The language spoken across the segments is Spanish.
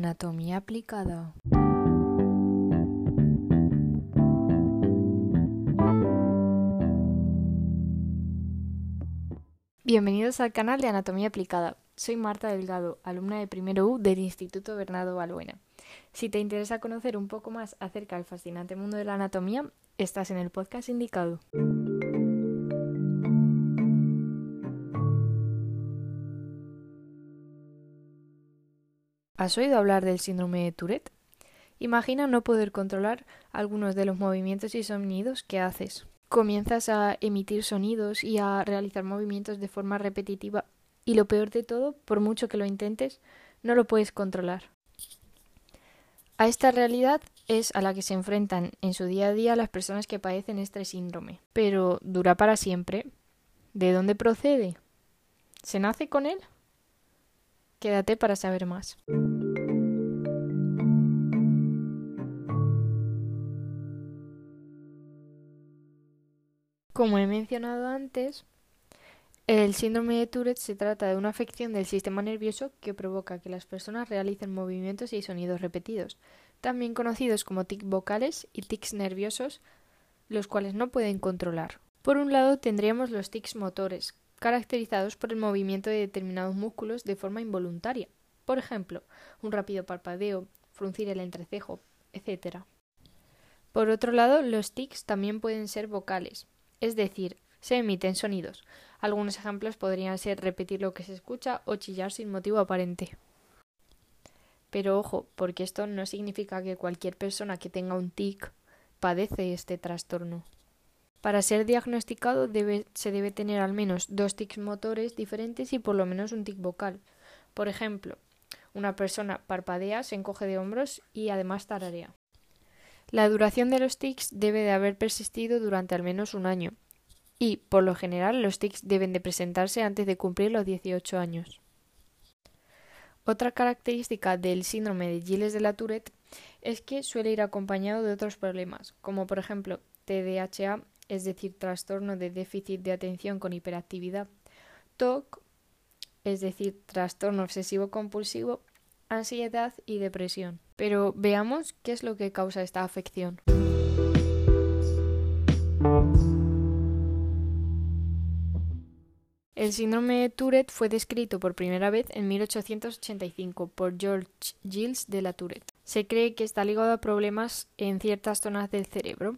Anatomía aplicada. Bienvenidos al canal de Anatomía aplicada. Soy Marta Delgado, alumna de primero U del Instituto Bernardo Balbuena. Si te interesa conocer un poco más acerca del fascinante mundo de la anatomía, estás en el podcast indicado. ¿Has oído hablar del síndrome de Tourette? Imagina no poder controlar algunos de los movimientos y sonidos que haces. Comienzas a emitir sonidos y a realizar movimientos de forma repetitiva y lo peor de todo, por mucho que lo intentes, no lo puedes controlar. A esta realidad es a la que se enfrentan en su día a día las personas que padecen este síndrome. Pero ¿dura para siempre? ¿De dónde procede? ¿Se nace con él? Quédate para saber más. Como he mencionado antes, el síndrome de Tourette se trata de una afección del sistema nervioso que provoca que las personas realicen movimientos y sonidos repetidos, también conocidos como tics vocales y tics nerviosos, los cuales no pueden controlar. Por un lado tendríamos los tics motores, caracterizados por el movimiento de determinados músculos de forma involuntaria. Por ejemplo, un rápido parpadeo, fruncir el entrecejo, etc. Por otro lado, los tics también pueden ser vocales, es decir, se emiten sonidos. Algunos ejemplos podrían ser repetir lo que se escucha o chillar sin motivo aparente. Pero ojo, porque esto no significa que cualquier persona que tenga un tic padece este trastorno. Para ser diagnosticado se debe tener al menos dos tics motores diferentes y por lo menos un tic vocal. Por ejemplo, una persona parpadea, se encoge de hombros y además tararea. La duración de los tics debe de haber persistido durante al menos un año y, por lo general, los tics deben de presentarse antes de cumplir los 18 años. Otra característica del síndrome de Gilles de la Tourette es que suele ir acompañado de otros problemas, como por ejemplo TDAH, es decir, trastorno de déficit de atención con hiperactividad, TOC, es decir, trastorno obsesivo compulsivo, ansiedad y depresión. Pero veamos qué es lo que causa esta afección. El síndrome de Tourette fue descrito por primera vez en 1885 por George Gilles de la Tourette. Se cree que está ligado a problemas en ciertas zonas del cerebro,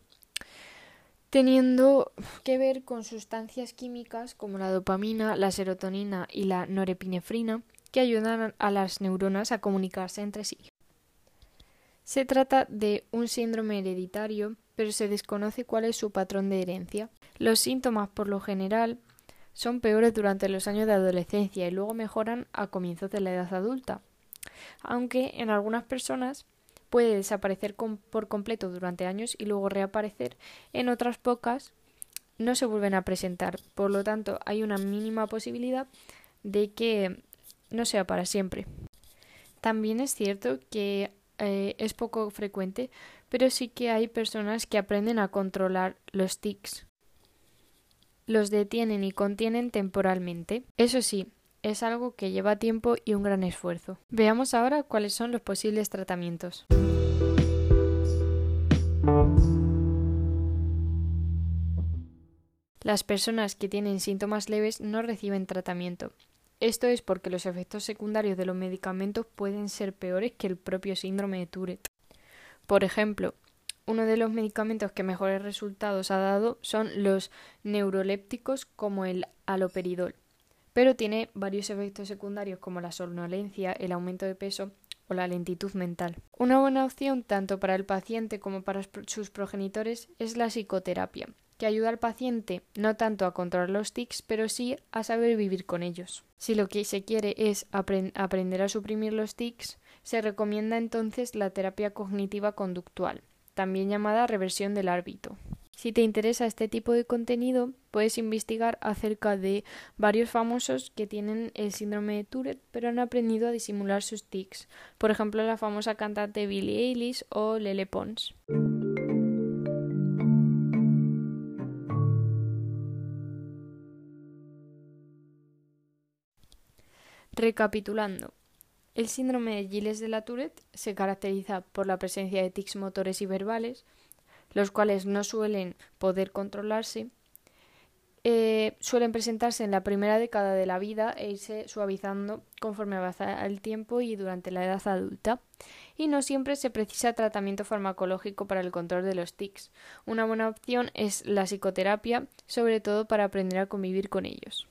teniendo que ver con sustancias químicas como la dopamina, la serotonina y la norepinefrina, que ayudan a las neuronas a comunicarse entre sí. Se trata de un síndrome hereditario, pero se desconoce cuál es su patrón de herencia. Los síntomas, por lo general, son peores durante los años de adolescencia y luego mejoran a comienzos de la edad adulta, aunque en algunas personas puede desaparecer por completo durante años y luego reaparecer, en otras pocas no se vuelven a presentar. Por lo tanto, hay una mínima posibilidad de que no sea para siempre. También es cierto que eh, es poco frecuente, pero sí que hay personas que aprenden a controlar los tics. Los detienen y contienen temporalmente. Eso sí, es algo que lleva tiempo y un gran esfuerzo. Veamos ahora cuáles son los posibles tratamientos. Las personas que tienen síntomas leves no reciben tratamiento. Esto es porque los efectos secundarios de los medicamentos pueden ser peores que el propio síndrome de Tourette. Por ejemplo, uno de los medicamentos que mejores resultados ha dado son los neurolépticos como el aloperidol pero tiene varios efectos secundarios como la somnolencia, el aumento de peso o la lentitud mental. Una buena opción tanto para el paciente como para sus progenitores es la psicoterapia, que ayuda al paciente no tanto a controlar los tics, pero sí a saber vivir con ellos. Si lo que se quiere es aprender a suprimir los tics, se recomienda entonces la terapia cognitiva conductual, también llamada reversión del árbitro. Si te interesa este tipo de contenido, puedes investigar acerca de varios famosos que tienen el síndrome de Tourette pero han aprendido a disimular sus tics. Por ejemplo, la famosa cantante Billie Eilish o Lele Pons. Recapitulando, El síndrome de Gilles de la Tourette se caracteriza por la presencia de tics motores y verbales, los cuales no suelen poder controlarse, eh, suelen presentarse en la primera década de la vida e irse suavizando conforme avanza el tiempo y durante la edad adulta. Y no siempre se precisa tratamiento farmacológico para el control de los tics. Una buena opción es la psicoterapia, sobre todo para aprender a convivir con ellos.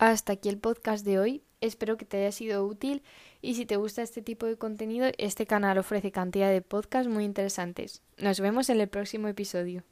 Hasta aquí el podcast de hoy. Espero que te haya sido útil y si te gusta este tipo de contenido, este canal ofrece cantidad de podcasts muy interesantes. Nos vemos en el próximo episodio.